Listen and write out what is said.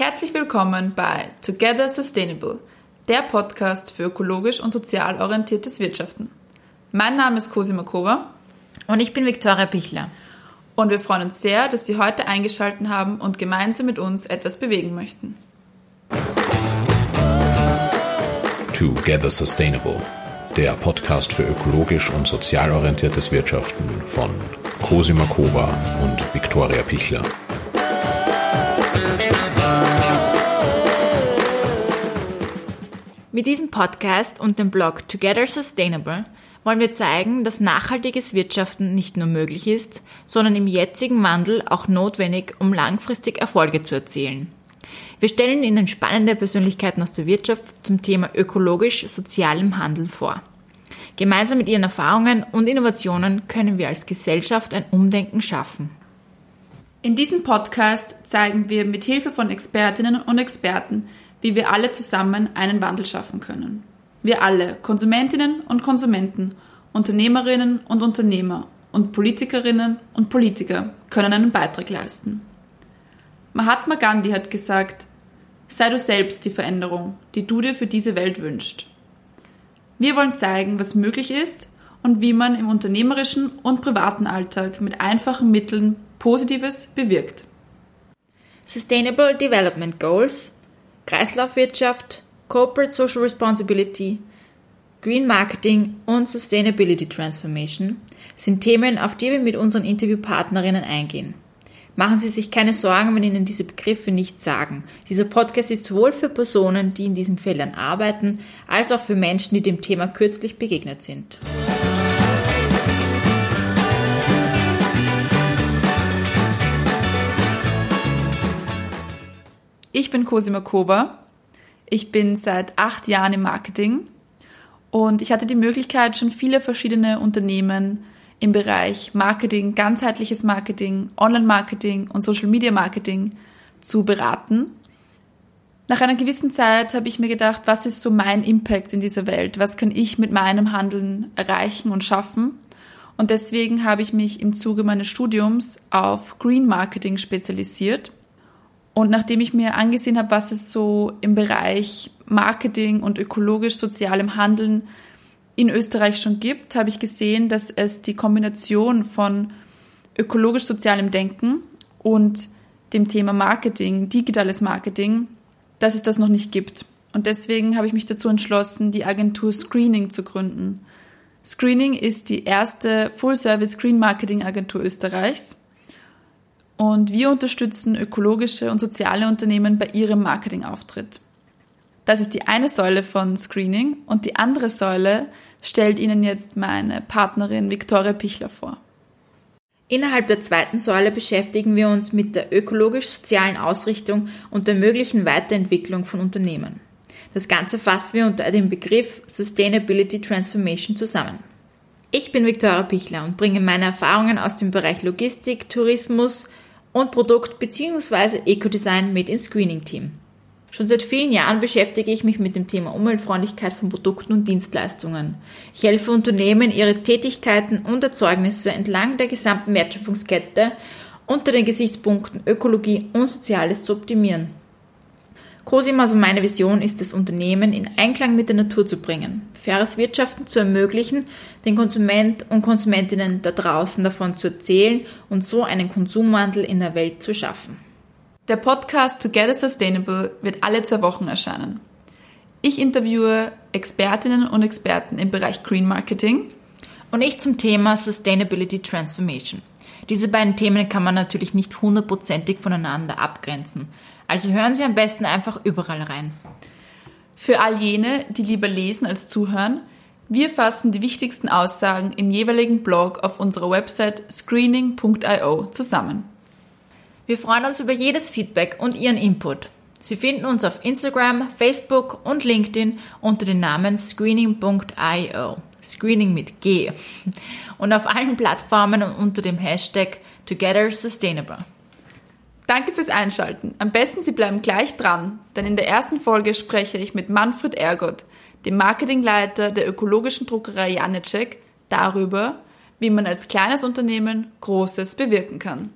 Herzlich willkommen bei Together Sustainable, der Podcast für ökologisch und sozial orientiertes Wirtschaften. Mein Name ist Cosima Kova und ich bin Viktoria Pichler. Und wir freuen uns sehr, dass Sie heute eingeschaltet haben und gemeinsam mit uns etwas bewegen möchten. Together Sustainable, der Podcast für ökologisch und sozial orientiertes Wirtschaften von Cosima Kova und Viktoria Pichler. Mit diesem Podcast und dem Blog Together Sustainable wollen wir zeigen, dass nachhaltiges Wirtschaften nicht nur möglich ist, sondern im jetzigen Wandel auch notwendig, um langfristig Erfolge zu erzielen. Wir stellen Ihnen spannende Persönlichkeiten aus der Wirtschaft zum Thema ökologisch-sozialem Handeln vor. Gemeinsam mit ihren Erfahrungen und Innovationen können wir als Gesellschaft ein Umdenken schaffen. In diesem Podcast zeigen wir mit Hilfe von Expertinnen und Experten, wie wir alle zusammen einen Wandel schaffen können. Wir alle, Konsumentinnen und Konsumenten, Unternehmerinnen und Unternehmer und Politikerinnen und Politiker, können einen Beitrag leisten. Mahatma Gandhi hat gesagt, sei du selbst die Veränderung, die du dir für diese Welt wünschst. Wir wollen zeigen, was möglich ist und wie man im unternehmerischen und privaten Alltag mit einfachen Mitteln Positives bewirkt. Sustainable Development Goals Kreislaufwirtschaft, Corporate Social Responsibility, Green Marketing und Sustainability Transformation sind Themen, auf die wir mit unseren Interviewpartnerinnen eingehen. Machen Sie sich keine Sorgen, wenn Ihnen diese Begriffe nicht sagen. Dieser Podcast ist sowohl für Personen, die in diesen Feldern arbeiten, als auch für Menschen, die dem Thema kürzlich begegnet sind. Ich bin Cosima Kova. Ich bin seit acht Jahren im Marketing und ich hatte die Möglichkeit, schon viele verschiedene Unternehmen im Bereich Marketing, ganzheitliches Marketing, Online-Marketing und Social-Media-Marketing zu beraten. Nach einer gewissen Zeit habe ich mir gedacht, was ist so mein Impact in dieser Welt? Was kann ich mit meinem Handeln erreichen und schaffen? Und deswegen habe ich mich im Zuge meines Studiums auf Green Marketing spezialisiert und nachdem ich mir angesehen habe, was es so im Bereich Marketing und ökologisch-sozialem Handeln in Österreich schon gibt, habe ich gesehen, dass es die Kombination von ökologisch-sozialem Denken und dem Thema Marketing, digitales Marketing, dass es das noch nicht gibt. Und deswegen habe ich mich dazu entschlossen, die Agentur Screening zu gründen. Screening ist die erste Full-Service Green Marketing Agentur Österreichs und wir unterstützen ökologische und soziale Unternehmen bei ihrem Marketingauftritt. Das ist die eine Säule von Screening und die andere Säule stellt Ihnen jetzt meine Partnerin Viktoria Pichler vor. Innerhalb der zweiten Säule beschäftigen wir uns mit der ökologisch-sozialen Ausrichtung und der möglichen Weiterentwicklung von Unternehmen. Das Ganze fassen wir unter dem Begriff Sustainability Transformation zusammen. Ich bin Viktoria Pichler und bringe meine Erfahrungen aus dem Bereich Logistik, Tourismus, und Produkt- bzw. Eco-Design mit ins Screening-Team. Schon seit vielen Jahren beschäftige ich mich mit dem Thema Umweltfreundlichkeit von Produkten und Dienstleistungen. Ich helfe Unternehmen, ihre Tätigkeiten und Erzeugnisse entlang der gesamten Wertschöpfungskette unter den Gesichtspunkten Ökologie und Soziales zu optimieren. Cosima, also meine Vision ist es, Unternehmen in Einklang mit der Natur zu bringen, faires Wirtschaften zu ermöglichen, den Konsument und Konsumentinnen da draußen davon zu erzählen und so einen Konsumwandel in der Welt zu schaffen. Der Podcast Together Sustainable wird alle zwei Wochen erscheinen. Ich interviewe Expertinnen und Experten im Bereich Green Marketing und ich zum Thema Sustainability Transformation. Diese beiden Themen kann man natürlich nicht hundertprozentig voneinander abgrenzen. Also hören Sie am besten einfach überall rein. Für all jene, die lieber lesen als zuhören, wir fassen die wichtigsten Aussagen im jeweiligen Blog auf unserer Website screening.io zusammen. Wir freuen uns über jedes Feedback und Ihren Input. Sie finden uns auf Instagram, Facebook und LinkedIn unter dem Namen screening.io. Screening mit G. Und auf allen Plattformen unter dem Hashtag Together Sustainable. Danke fürs Einschalten. Am besten Sie bleiben gleich dran, denn in der ersten Folge spreche ich mit Manfred Ergott, dem Marketingleiter der ökologischen Druckerei Janecek, darüber, wie man als kleines Unternehmen Großes bewirken kann.